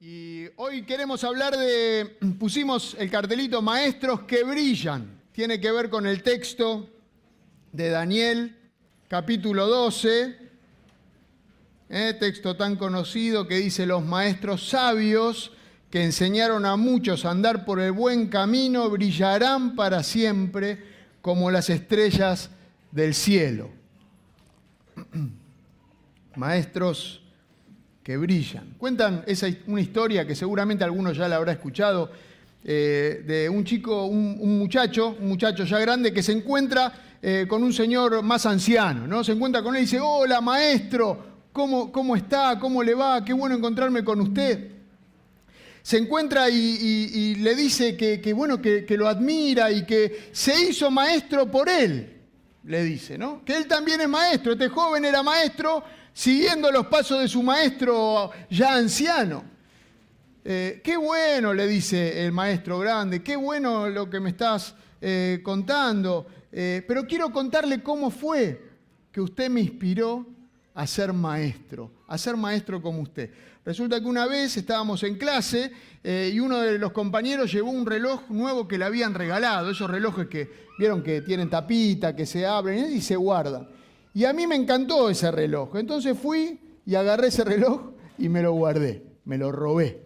Y hoy queremos hablar de, pusimos el cartelito Maestros que brillan. Tiene que ver con el texto de Daniel, capítulo 12, ¿eh? texto tan conocido que dice, los maestros sabios que enseñaron a muchos a andar por el buen camino brillarán para siempre como las estrellas del cielo. Maestros que brillan. Cuentan esa, una historia que seguramente algunos ya la habrá escuchado, eh, de un chico, un, muchacho, un muchacho ya grande que se encuentra eh, con un señor más anciano, ¿no? Se encuentra con él y dice, hola maestro, ¿cómo, cómo está? ¿Cómo le va? Qué bueno encontrarme con usted. Se encuentra y, le dice que, bueno, que, que lo admira y que se hizo maestro por él, le dice, ¿no? Que él también es maestro, este joven era maestro siguiendo los pasos de su maestro ya anciano. Eh, qué bueno, le dice el maestro grande, qué bueno lo que me estás eh, contando, eh, pero quiero contarle cómo fue que usted me inspiró a ser maestro, a ser maestro como usted. Resulta que una vez estábamos en clase y uno de los compañeros llevó un reloj nuevo que le habían regalado, esos relojes que vieron que tienen tapita, que se abren y se guardan. Y a mí me encantó ese reloj. Entonces fui y agarré ese reloj y me lo guardé, me lo robé.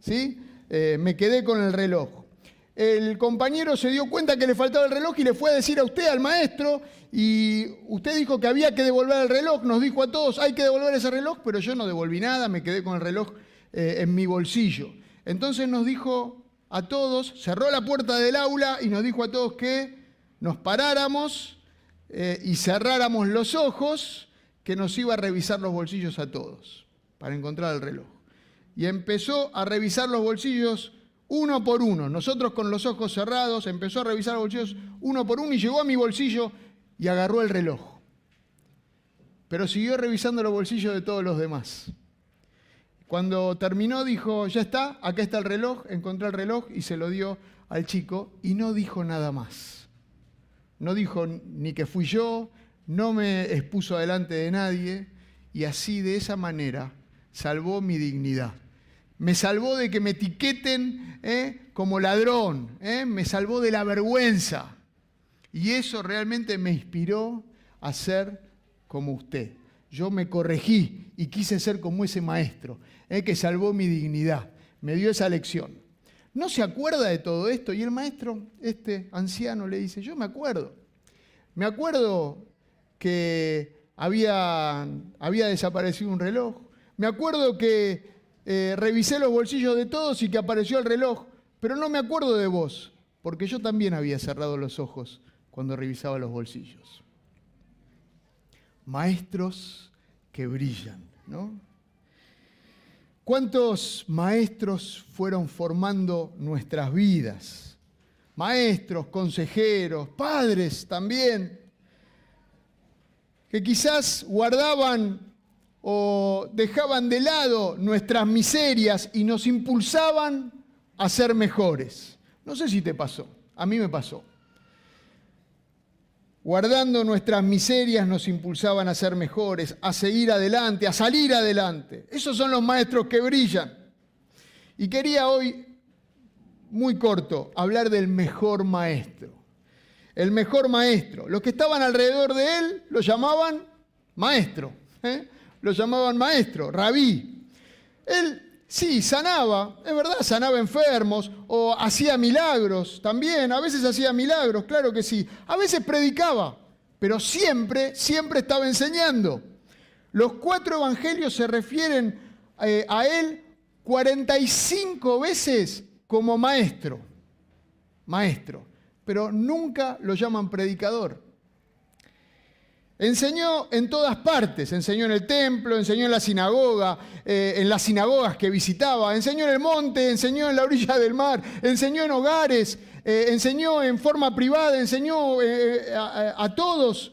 ¿sí? Eh, me quedé con el reloj. El compañero se dio cuenta que le faltaba el reloj y le fue a decir a usted, al maestro, y usted dijo que había que devolver el reloj, nos dijo a todos, hay que devolver ese reloj, pero yo no devolví nada, me quedé con el reloj eh, en mi bolsillo. Entonces nos dijo a todos, cerró la puerta del aula y nos dijo a todos que nos paráramos eh, y cerráramos los ojos, que nos iba a revisar los bolsillos a todos para encontrar el reloj. Y empezó a revisar los bolsillos uno por uno. Nosotros con los ojos cerrados empezó a revisar los bolsillos uno por uno y llegó a mi bolsillo y agarró el reloj. Pero siguió revisando los bolsillos de todos los demás. Cuando terminó dijo, ya está, acá está el reloj, encontré el reloj y se lo dio al chico y no dijo nada más. No dijo ni que fui yo, no me expuso delante de nadie y así de esa manera salvó mi dignidad. Me salvó de que me etiqueten ¿eh? como ladrón, ¿eh? me salvó de la vergüenza. Y eso realmente me inspiró a ser como usted. Yo me corregí y quise ser como ese maestro, ¿eh? que salvó mi dignidad, me dio esa lección no se acuerda de todo esto. Y el maestro, este anciano, le dice, yo me acuerdo. Me acuerdo que había, había desaparecido un reloj. Me acuerdo que eh, revisé los bolsillos de todos y que apareció el reloj. Pero no me acuerdo de vos, porque yo también había cerrado los ojos cuando revisaba los bolsillos. Maestros que brillan, ¿no? ¿Cuántos maestros fueron formando nuestras vidas? Maestros, consejeros, padres también, que quizás guardaban o dejaban de lado nuestras miserias y nos impulsaban a ser mejores. No sé si te pasó, a mí me pasó guardando nuestras miserias, nos impulsaban a ser mejores, a seguir adelante, a salir adelante. Esos son los maestros que brillan. Y quería hoy, muy corto, hablar del mejor maestro. El mejor maestro. Los que estaban alrededor de él lo llamaban maestro. ¿eh? Lo llamaban maestro, rabí. Él Sí, sanaba, es verdad, sanaba enfermos o hacía milagros también, a veces hacía milagros, claro que sí. A veces predicaba, pero siempre, siempre estaba enseñando. Los cuatro evangelios se refieren eh, a él 45 veces como maestro, maestro, pero nunca lo llaman predicador. Enseñó en todas partes, enseñó en el templo, enseñó en la sinagoga, eh, en las sinagogas que visitaba, enseñó en el monte, enseñó en la orilla del mar, enseñó en hogares, eh, enseñó en forma privada, enseñó eh, a, todos,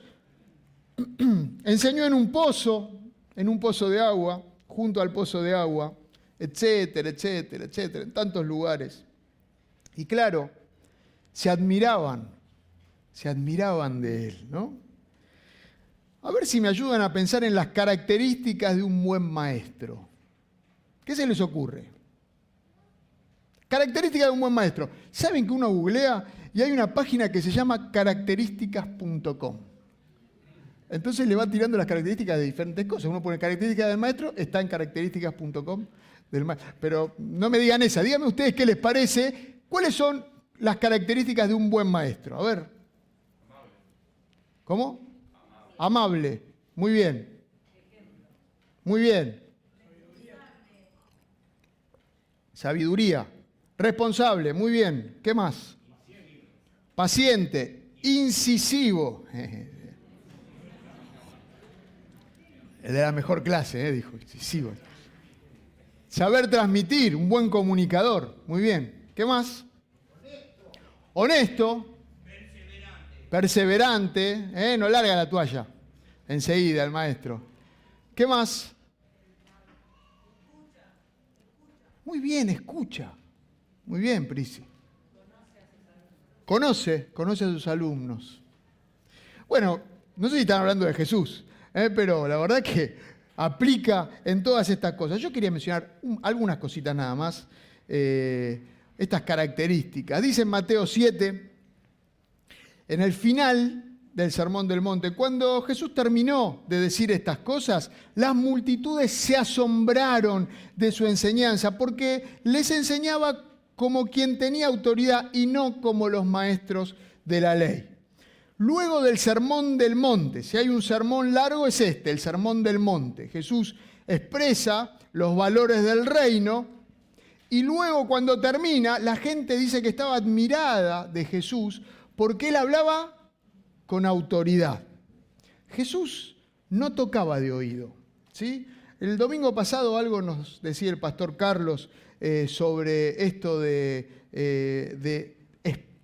enseñó en un pozo, en un pozo de agua, junto al pozo de agua, etcétera, etcétera, etcétera, en tantos lugares. Y claro, se admiraban, se admiraban de él, ¿no? A ver si me ayudan a pensar en las características de un buen maestro. ¿Qué se les ocurre? características de un buen maestro. ¿Saben que uno googlea y hay una página que se llama características.com? Entonces le va tirando las características de diferentes cosas. Uno pone características del maestro, está en características.com del maestro. Pero no me digan esa, díganme ustedes qué les parece, cuáles son las características de un buen maestro. A ver. ¿Cómo? Amable. Muy bien. Muy bien. Sabiduría. Responsable. Muy bien. ¿Qué más? Paciente. Incisivo. El de la mejor clase, ¿eh? dijo. Incisivo. Saber transmitir. Un buen comunicador. Muy bien. ¿Qué más? Honesto. Perseverante. ¿eh? No larga la toalla. Enseguida el maestro. ¿Qué más? Muy bien, escucha. Muy bien, Prisi. Conoce, conoce a sus alumnos. Bueno, no sé si están hablando de Jesús, ¿eh? pero la verdad que aplica en todas estas cosas. Yo quería mencionar algunas cositas nada más, eh, estas características. Dice en Mateo 7, en el final del Sermón del Monte. Cuando Jesús terminó de decir estas cosas, las multitudes se asombraron de su enseñanza porque les enseñaba como quien tenía autoridad y no como los maestros de la ley. Luego del Sermón del Monte, si hay un sermón largo es este, el Sermón del Monte. Jesús expresa los valores del reino y luego cuando termina, la gente dice que estaba admirada de Jesús porque él hablaba con autoridad. Jesús no tocaba de oído. ¿sí? El domingo pasado algo nos decía el pastor Carlos eh, sobre esto de, eh,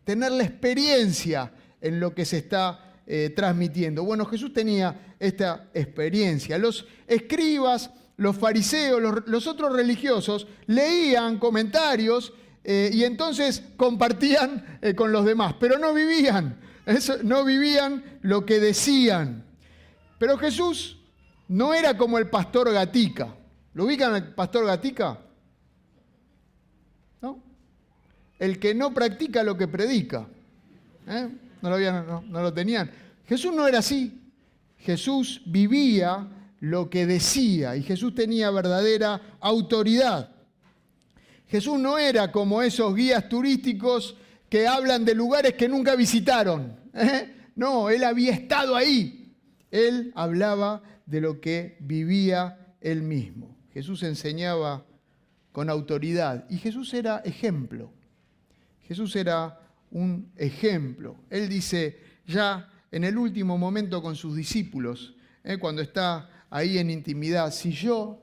tener la experiencia en lo que se está eh, transmitiendo. Bueno, Jesús tenía esta experiencia. Los escribas, los fariseos, los, otros religiosos leían comentarios y entonces compartían con los demás, pero no vivían no vivían lo que decían. Pero Jesús no era como el pastor Gatica. ¿Lo ubican el pastor Gatica? ¿No? El que no practica lo que predica. ¿Eh? No lo tenían. Jesús no era así. Jesús vivía lo que decía y Jesús tenía verdadera autoridad. Jesús no era como esos guías turísticos que hablan de lugares que nunca visitaron. ¿eh? No, él había estado ahí. Él hablaba de lo que vivía él mismo. Jesús enseñaba con autoridad y Jesús era ejemplo. Jesús era un ejemplo. Él dice ya en el último momento con sus discípulos, ¿eh? cuando está ahí en intimidad, si yo,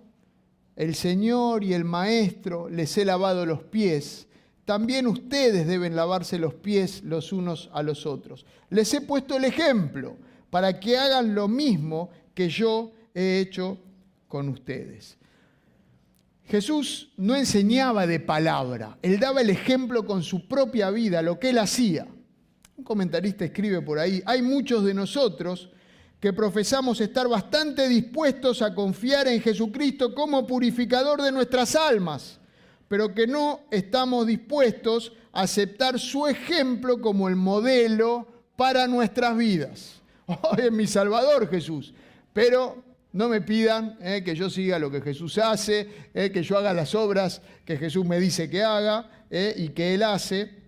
el Señor y el Maestro, les he lavado los pies, también ustedes deben lavarse los pies los unos a los otros. Les he puesto el ejemplo para que hagan lo mismo que yo he hecho con ustedes. Jesús no enseñaba de palabra, él daba el ejemplo con su propia vida, lo que él hacía. Un comentarista escribe por ahí, hay muchos de nosotros que profesamos estar bastante dispuestos a confiar en Jesucristo como purificador de nuestras almas pero que no estamos dispuestos a aceptar su ejemplo como el modelo para nuestras vidas. Hoy es mi Salvador Jesús, pero no me pidan eh, que yo siga lo que Jesús hace, eh, que yo haga las obras que Jesús me dice que haga eh, y que Él hace.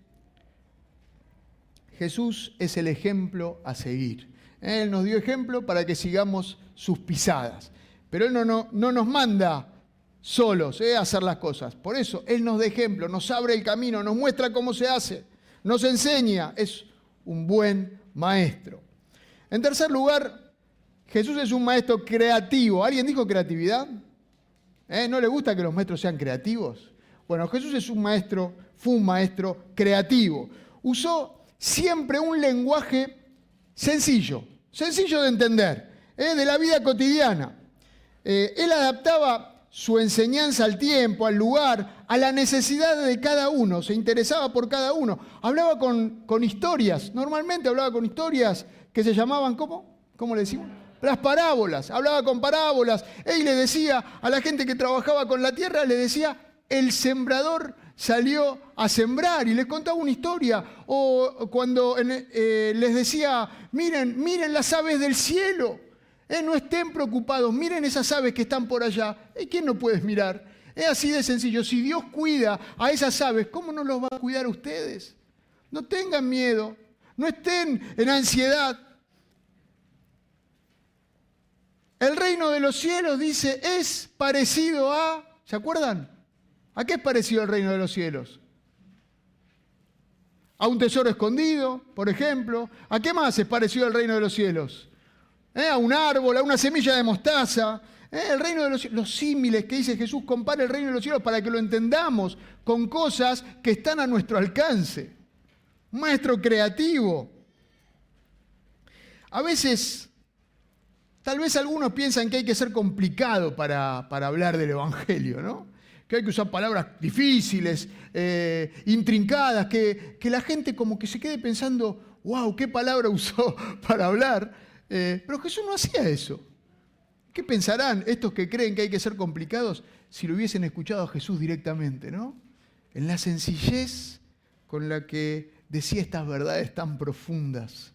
Jesús es el ejemplo a seguir. Él nos dio ejemplo para que sigamos sus pisadas. Pero Él no, no, no nos manda solos ¿eh? hacer las cosas. Por eso Él nos da ejemplo, nos abre el camino, nos muestra cómo se hace, nos enseña. Es un buen maestro. En tercer lugar, Jesús es un maestro creativo. ¿Alguien dijo creatividad? ¿Eh? ¿No le gusta que los maestros sean creativos? Bueno, Jesús es un maestro, fue un maestro creativo. Usó siempre un lenguaje sencillo, sencillo de entender, ¿eh? de la vida cotidiana. Eh, él adaptaba su enseñanza al tiempo, al lugar, a la necesidad de cada uno, se interesaba por cada uno. Hablaba con, con historias, normalmente hablaba con historias que se llamaban, ¿cómo? ¿Cómo le decimos? Las parábolas, hablaba con parábolas. Él le decía a la gente que trabajaba con la tierra, le decía, el sembrador salió a sembrar y les contaba una historia. O cuando eh, les decía, miren, miren las aves del cielo. Eh, no estén preocupados, miren esas aves que están por allá. ¿Y quién no puedes mirar? Es así de sencillo. Si Dios cuida a esas aves, ¿cómo no los va a cuidar a ustedes? No tengan miedo, no estén en ansiedad. El reino de los cielos, dice, es parecido a, ¿se acuerdan? ¿A qué es parecido el reino de los cielos? A un tesoro escondido, por ejemplo. ¿A qué más es parecido el reino de los cielos? ¿Eh? A un árbol, a una semilla de mostaza. ¿Eh? El reino de los cielos, los símiles que dice Jesús, compara el reino de los cielos para que lo entendamos con cosas que están a nuestro alcance. Maestro creativo. A veces, tal vez algunos piensan que hay que ser complicado para, para hablar del Evangelio, ¿no? Que hay que usar palabras difíciles, eh, intrincadas, que, la gente como que se quede pensando, wow, qué palabra usó para hablar. Eh, pero Jesús no hacía eso. ¿Qué pensarán estos que creen que hay que ser complicados si lo hubiesen escuchado a Jesús directamente, ¿no? En la sencillez con la que decía estas verdades tan profundas.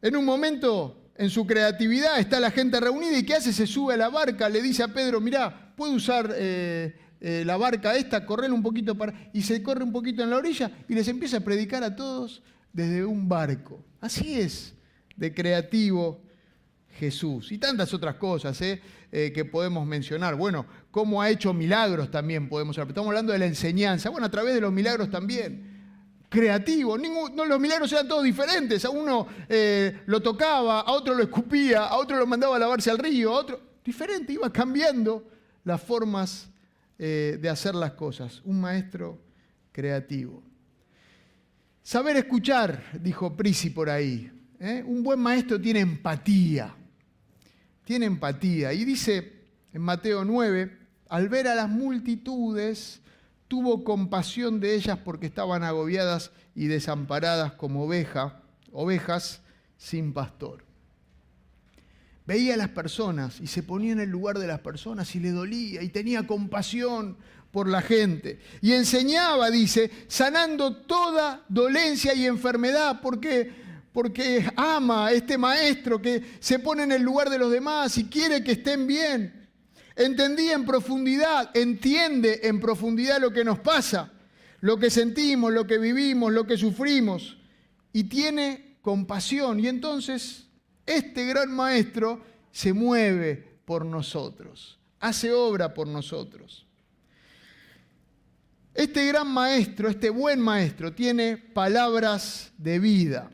En un momento en su creatividad, está la gente reunida y ¿qué hace? Se sube a la barca, le dice a Pedro, mirá, puedo usar eh, eh, la barca esta, correr un poquito para... Y se corre un poquito en la orilla y les empieza a predicar a todos desde un barco. Así es de creativo Jesús. Y tantas otras cosas ¿eh? que podemos mencionar. Bueno, cómo ha hecho milagros también podemos hablar. Estamos hablando de la enseñanza. Bueno, a través de los milagros también creativo. los milagros eran todos diferentes. A uno eh, lo tocaba, a otro lo escupía, a otro lo mandaba a lavarse al río, a otro. Diferente, iba cambiando las formas eh, de hacer las cosas. Un maestro creativo. Saber escuchar, dijo Prisi por ahí. ¿eh? Un buen maestro tiene empatía. Tiene empatía. Y dice en Mateo 9, al ver a las multitudes, tuvo compasión de ellas porque estaban agobiadas y desamparadas como oveja, ovejas sin pastor. Veía a las personas y se ponía en el lugar de las personas y le dolía y tenía compasión por la gente. Y enseñaba, dice, sanando toda dolencia y enfermedad porque porque ama a este maestro que se pone en el lugar de los demás y quiere que estén bien. Entendía en profundidad, entiende en profundidad lo que nos pasa, lo que sentimos, lo que vivimos, lo que sufrimos, y tiene compasión. Y entonces este gran maestro se mueve por nosotros, hace obra por nosotros. Este gran maestro, este buen maestro, tiene palabras de vida.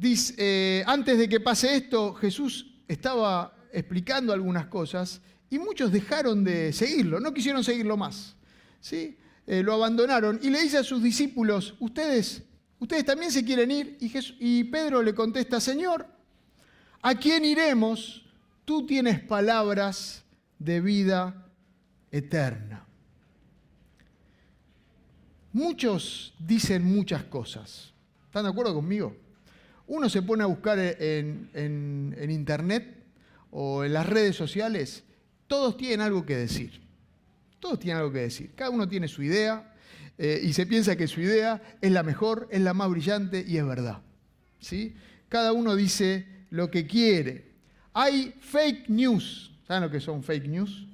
Eh, antes de que pase esto, Jesús estaba explicando algunas cosas y muchos dejaron de seguirlo, no quisieron seguirlo más. ¿sí? Eh, lo abandonaron y le dice a sus discípulos, ustedes, ustedes también se quieren ir. Y, y Pedro le contesta, Señor, ¿a quién iremos? Tú tienes palabras de vida eterna. Muchos dicen muchas cosas. ¿Están de acuerdo conmigo? Uno se pone a buscar en, internet o en las redes sociales, todos tienen algo que decir. Todos tienen algo que decir. Cada uno tiene su idea eh, y se piensa que su idea es la mejor, es la más brillante y es verdad. ¿sí? Cada uno dice lo que quiere. Hay fake news. ¿Saben lo que son fake news?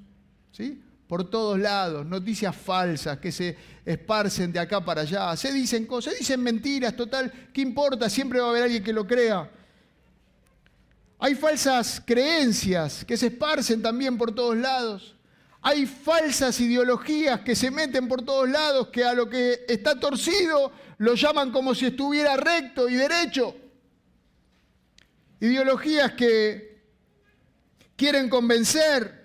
¿Sí? Por todos lados, noticias falsas que se esparcen de acá para allá, se dicen cosas, se dicen mentiras, total, ¿qué importa? Siempre va a haber alguien que lo crea. Hay falsas creencias que se esparcen también por todos lados. Hay falsas ideologías que se meten por todos lados, que a lo que está torcido lo llaman como si estuviera recto y derecho. Ideologías que quieren convencer,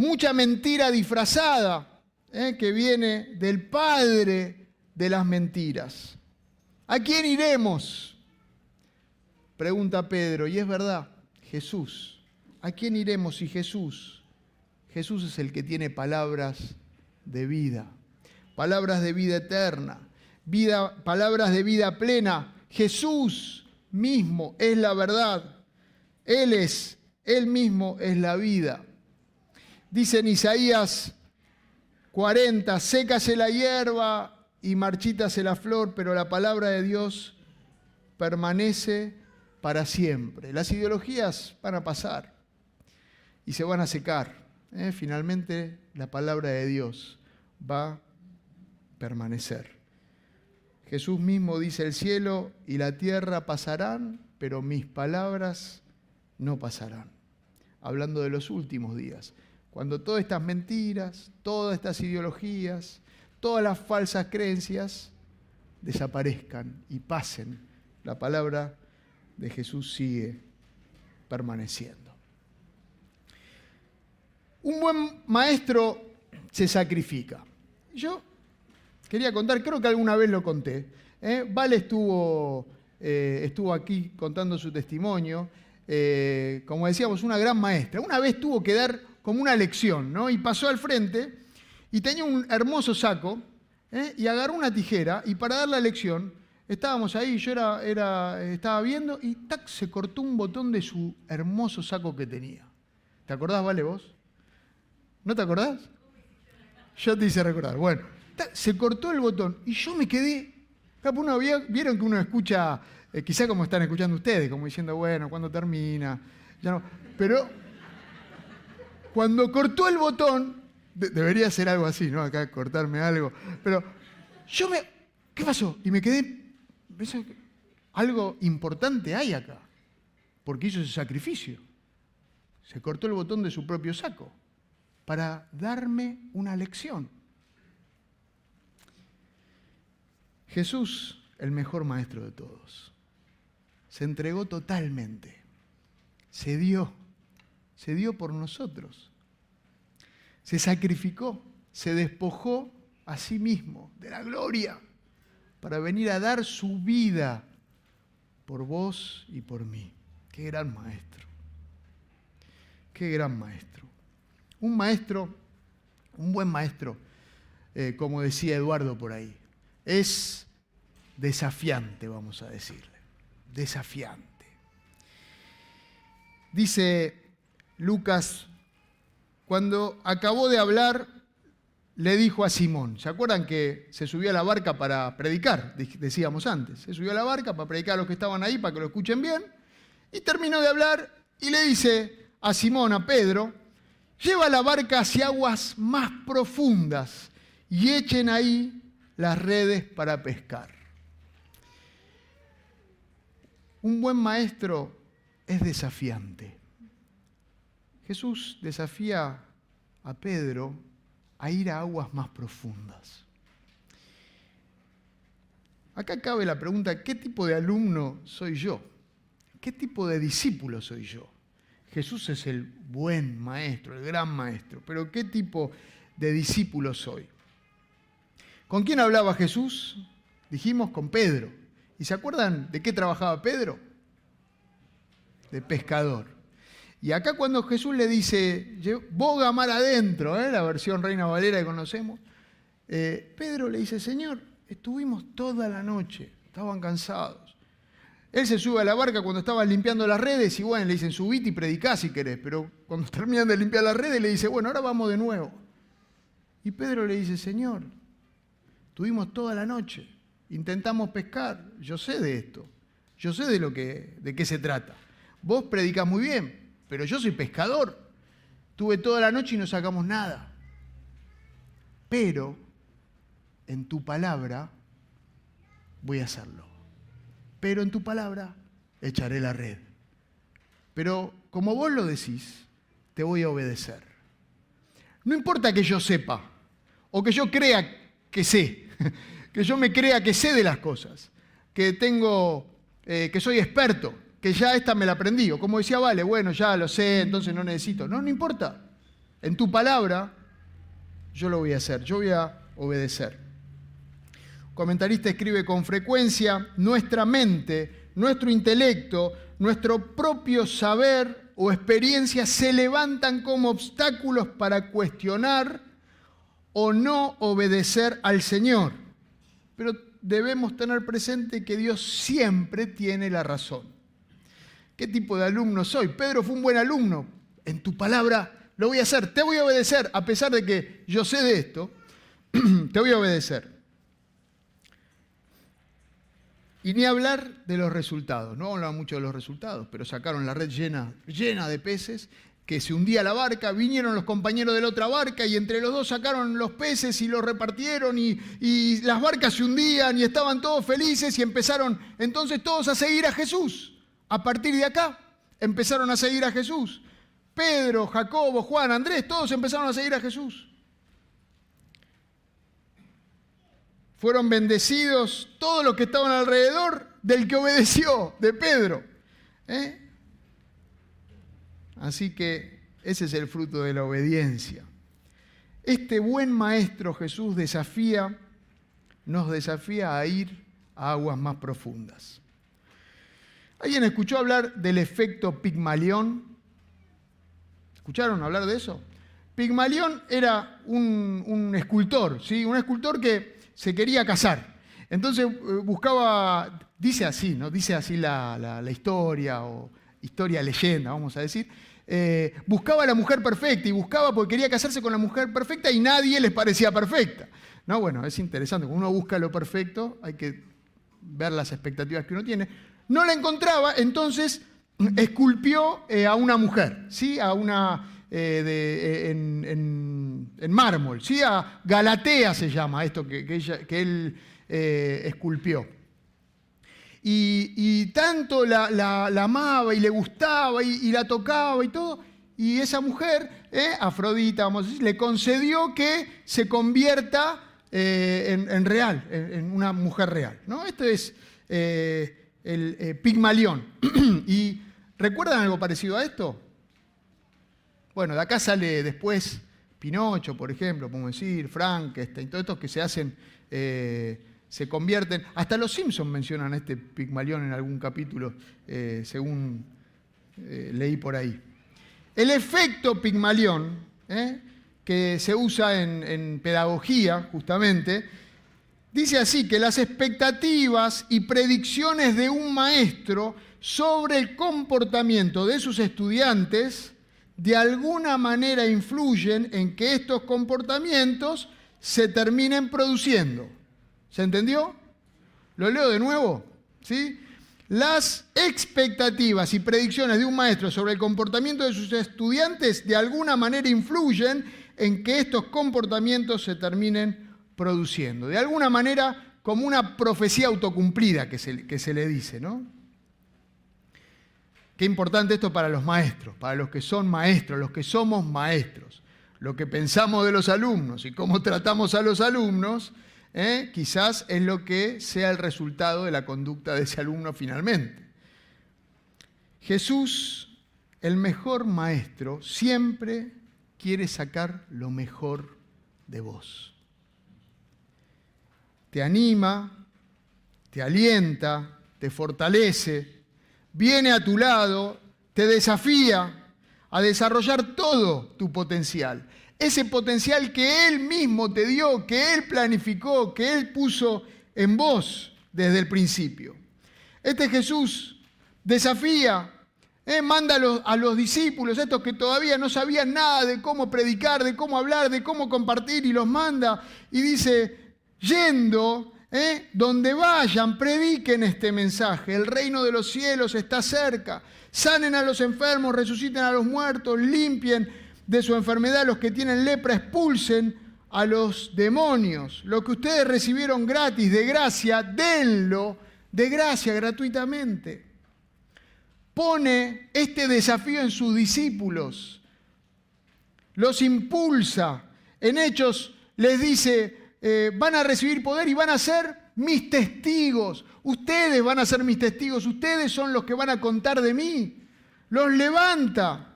mucha mentira disfrazada ¿eh? que viene del padre de las mentiras. ¿A quién iremos? Pregunta Pedro, y es verdad, Jesús. ¿A quién iremos si Jesús? Jesús es el que tiene palabras de vida, palabras de vida eterna, vida, palabras de vida plena. Jesús mismo es la verdad Él es, Él mismo es la vida. Dice en Isaías 40, sécase la hierba y marchítase la flor, pero la palabra de Dios permanece para siempre. Las ideologías van a pasar y se van a secar. ¿eh? Finalmente la palabra de Dios va a permanecer. Jesús mismo dice, el cielo y la tierra pasarán, pero mis palabras no pasarán. Hablando de los últimos días, cuando todas estas mentiras, todas estas ideologías, todas las falsas creencias desaparezcan y pasen, la palabra de Jesús sigue permaneciendo. Un buen maestro se sacrifica. Yo quería contar, creo que alguna vez lo conté. ¿eh? Vale estuvo, eh, estuvo aquí contando su testimonio. Eh, como decíamos, una gran maestra. Una vez tuvo que dar como una lección, ¿no? Y pasó al frente y tenía un hermoso saco y agarró una tijera y para dar la lección estábamos ahí, yo era, era, estaba viendo y tac, se cortó un botón de su hermoso saco que tenía. ¿Te acordás, Vale, vos? ¿No te acordás? Yo te hice recordar. Bueno, se cortó el botón y yo me quedé. Uno, Vieron que uno escucha, eh, quizá como están escuchando ustedes, como diciendo, bueno, ¿cuándo termina? Ya no. Pero cuando cortó el botón, debería ser algo así, ¿no? Acá cortarme algo. Pero yo me. ¿Qué pasó? Y me quedé. Algo importante hay acá. Porque hizo ese sacrificio. Se cortó el botón de su propio saco para darme una lección. Jesús, el mejor maestro de todos, se entregó totalmente, se dio, se dio por nosotros, se sacrificó, se despojó a sí mismo de la gloria para venir a dar su vida por vos y por mí. Qué gran maestro, qué gran maestro. Un maestro, un buen maestro, eh, como decía Eduardo por ahí, es desafiante, vamos a decirle, desafiante. Dice Lucas, cuando acabó de hablar, le dijo a Simón, ¿se acuerdan que se subió a la barca para predicar? Decíamos antes, se subió a la barca para predicar a los que estaban ahí, para que lo escuchen bien, y terminó de hablar y le dice a Simón, a Pedro, lleva la barca hacia aguas más profundas y echen ahí las redes para pescar. Un buen maestro es desafiante. Jesús desafía a Pedro a ir a aguas más profundas. Acá cabe la pregunta, ¿qué tipo de alumno soy yo? ¿Qué tipo de discípulo soy yo? Jesús es el buen maestro, el gran maestro, pero ¿qué tipo de discípulo soy? ¿Con quién hablaba Jesús? Dijimos con Pedro. ¿Y se acuerdan de qué trabajaba Pedro? De pescador. Y acá cuando Jesús le dice, boga mar adentro, ¿eh? la versión Reina Valera que conocemos, eh, Pedro le dice, Señor, estuvimos toda la noche, estaban cansados. Él se sube a la barca cuando estaban limpiando las redes y bueno, le dicen, subite y predicá si querés. Pero cuando terminan de limpiar las redes le dice, bueno, ahora vamos de nuevo. Y Pedro le dice, Señor, tuvimos toda la noche, intentamos pescar, yo sé de esto, yo sé de, lo que, de qué se trata. Vos predicás muy bien, pero yo soy pescador. Tuve toda la noche y no sacamos nada. Pero en tu palabra voy a hacerlo pero en tu palabra echaré la red. Pero como vos lo decís, te voy a obedecer. No importa que yo sepa o que yo crea que sé, que yo me crea que sé de las cosas, que tengo, eh, que soy experto, que ya esta me la aprendí, o como decía Vale, bueno, ya lo sé, entonces no necesito. No, no importa. En tu palabra yo lo voy a hacer, yo voy a obedecer comentarista escribe con frecuencia, nuestra mente, nuestro intelecto, nuestro propio saber o experiencia se levantan como obstáculos para cuestionar o no obedecer al Señor. Pero debemos tener presente que Dios siempre tiene la razón. Qué tipo de alumno soy. Pedro fue un buen alumno. En tu palabra lo voy a hacer, te voy a obedecer, a pesar de que yo sé de esto, te voy a obedecer. Y ni hablar de los resultados. No hablaba mucho de los resultados, pero sacaron la red llena, llena de peces, que se hundía la barca, vinieron los compañeros de la otra barca y entre los dos sacaron los peces y los repartieron y, y las barcas se hundían y estaban todos felices y empezaron entonces todos a seguir a Jesús. A partir de acá empezaron a seguir a Jesús. Pedro, Jacobo, Juan, Andrés, todos empezaron a seguir a Jesús. Fueron bendecidos todos los que estaban alrededor del que obedeció, de Pedro. ¿eh? Así que ese es el fruto de la obediencia. Este buen maestro Jesús desafía, nos desafía a ir a aguas más profundas. ¿Alguien escuchó hablar del efecto Pigmalión? ¿Escucharon hablar de eso? Pigmalión era un, escultor, ¿sí? un escultor que se quería casar. Entonces eh, buscaba, dice así, ¿no? Dice así la, historia o historia leyenda, vamos a decir. Eh, buscaba a la mujer perfecta y buscaba porque quería casarse con la mujer perfecta y nadie les parecía perfecta. No, bueno, es interesante. Cuando uno busca lo perfecto, hay que ver las expectativas que uno tiene. No la encontraba, entonces esculpió eh, a una mujer, ¿sí? A una eh, de, en, mármol, ¿sí? A Galatea se llama esto que, que, él esculpió. Y, tanto la, amaba y le gustaba y, la tocaba y todo. Y esa mujer, eh, Afrodita, vamos a decir, le concedió que se convierta eh, en, real, en, una mujer real. ¿no? Esto es eh, el Pigmalión. ¿Y recuerdan algo parecido a esto? Bueno, de acá sale después Pinocho, por ejemplo, podemos decir, Frankenstein, todos estos que se hacen se convierten. Hasta los Simpsons mencionan este Pigmalión en algún capítulo, eh, según eh, leí por ahí. El efecto Pigmalión, eh, que se usa en, pedagogía justamente, dice así que las expectativas y predicciones de un maestro sobre el comportamiento de sus estudiantes de alguna manera influyen en que estos comportamientos se terminen produciendo. ¿Se entendió? Lo leo de nuevo. ¿sí? Las expectativas y predicciones de un maestro sobre el comportamiento de sus estudiantes de alguna manera influyen en que estos comportamientos se terminen produciendo. De alguna manera, como una profecía autocumplida que se, que se le dice, ¿no? Qué importante esto para los maestros, para los que son maestros, los que somos maestros. Lo que pensamos de los alumnos y cómo tratamos a los alumnos ¿eh? quizás es lo que sea el resultado de la conducta de ese alumno finalmente. Jesús, el mejor maestro, siempre quiere sacar lo mejor de vos. Te anima, te alienta, te fortalece, viene a tu lado, te desafía a desarrollar todo tu potencial ese potencial que Él mismo te dio, que Él planificó, que Él puso en vos desde el principio. Este Jesús desafía, eh, manda a los, discípulos, estos que todavía no sabían nada de cómo predicar, de cómo hablar, de cómo compartir, y los manda y dice, yendo, eh, donde vayan, prediquen este mensaje, el reino de los cielos está cerca, sanen a los enfermos, resuciten a los muertos, limpien de su enfermedad, los que tienen lepra expulsen a los demonios. Lo que ustedes recibieron gratis, de gracia, denlo de gracia, gratuitamente. Pone este desafío en sus discípulos, los impulsa. En Hechos les dice, eh, van a recibir poder y van a ser mis testigos. Ustedes van a ser mis testigos, ustedes son los que van a contar de mí. Los levanta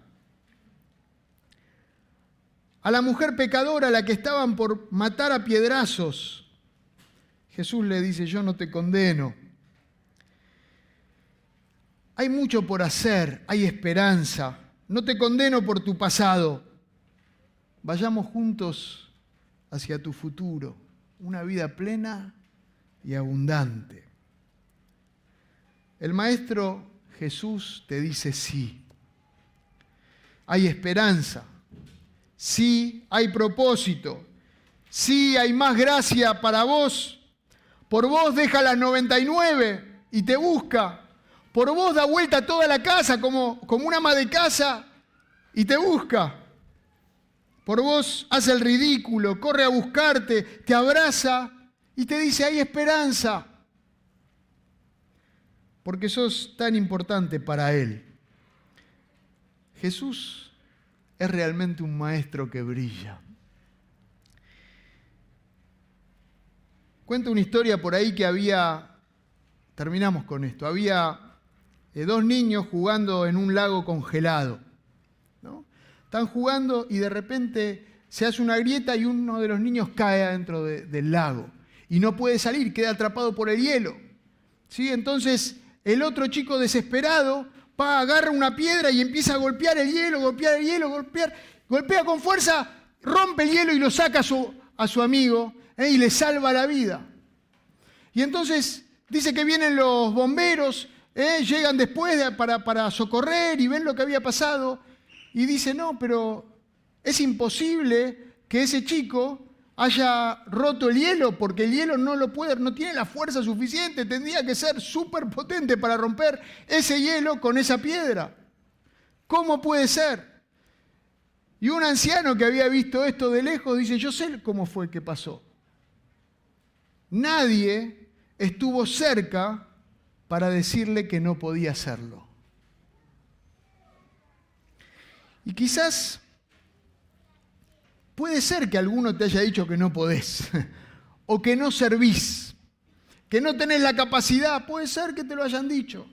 a la mujer pecadora, a la que estaban por matar a piedrazos. Jesús le dice, yo no te condeno. Hay mucho por hacer, hay esperanza. No te condeno por tu pasado. Vayamos juntos hacia tu futuro, una vida plena y abundante. El Maestro Jesús te dice sí. Hay esperanza. Sí, hay propósito. Sí, hay más gracia para vos. Por vos deja las 99 y te busca. Por vos da vuelta toda la casa como, como una ama de casa y te busca. Por vos hace el ridículo, corre a buscarte, te abraza y te dice, hay esperanza. Porque sos tan importante para Él. Jesús es realmente un maestro que brilla. Cuenta una historia por ahí que había, terminamos con esto, había eh, dos niños jugando en un lago congelado. Están jugando y de repente se hace una grieta y uno de los niños cae adentro del lago y no puede salir, queda atrapado por el hielo. ¿Sí? Entonces el otro chico desesperado va, agarra una piedra y empieza a golpear el hielo, golpear el hielo, golpear, golpea con fuerza, rompe el hielo y lo saca a su, amigo ¿eh? y le salva la vida. Y entonces dice que vienen los bomberos, ¿eh? llegan después para, para socorrer y ven lo que había pasado y dice, no, pero es imposible que ese chico haya roto el hielo, porque el hielo no lo puede, no tiene la fuerza suficiente, tendría que ser súper potente para romper ese hielo con esa piedra. ¿Cómo puede ser? Y un anciano que había visto esto de lejos dice, yo sé cómo fue que pasó. Nadie estuvo cerca para decirle que no podía hacerlo. Y quizás puede ser que alguno te haya dicho que no podés, o que no servís, que no tenés la capacidad, puede ser que te lo hayan dicho.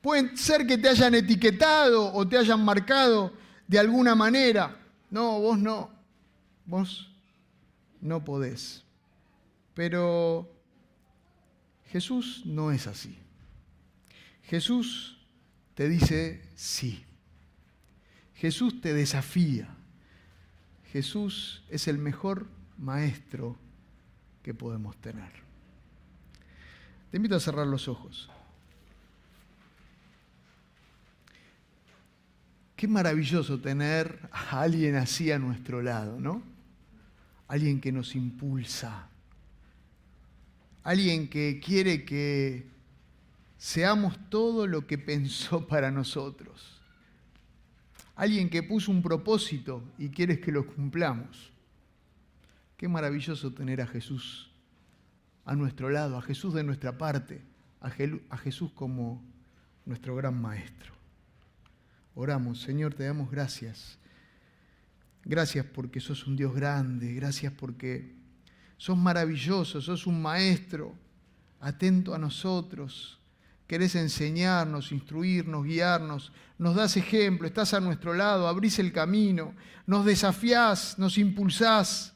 Puede ser que te hayan etiquetado o te hayan marcado de alguna manera. No, vos no. Vos no podés. Pero Jesús no es así. Jesús te dice sí. Jesús te desafía. Jesús es el mejor maestro que podemos tener. Te invito a cerrar los ojos. Qué maravilloso tener a alguien así a nuestro lado, ¿no? Alguien que nos impulsa. Alguien que quiere que seamos todo lo que pensó para nosotros alguien que puso un propósito y quieres que lo cumplamos. Qué maravilloso tener a Jesús a nuestro lado, a Jesús de nuestra parte, a Jesús como nuestro gran maestro. Oramos, Señor, te damos gracias. Gracias porque sos un Dios grande, gracias porque sos maravilloso, sos un maestro atento a nosotros querés enseñarnos, instruirnos, guiarnos, nos das ejemplo, estás a nuestro lado, abrís el camino, nos desafiás, nos impulsás,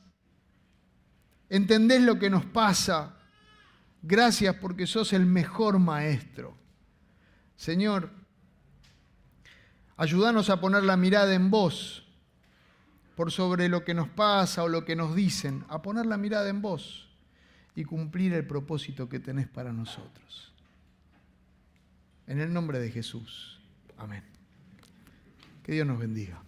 entendés lo que nos pasa. Gracias porque sos el mejor maestro. Señor, ayúdanos a poner la mirada en vos por sobre lo que nos pasa o lo que nos dicen, a poner la mirada en vos y cumplir el propósito que tenés para nosotros. En el nombre de Jesús. Amén. Que Dios nos bendiga.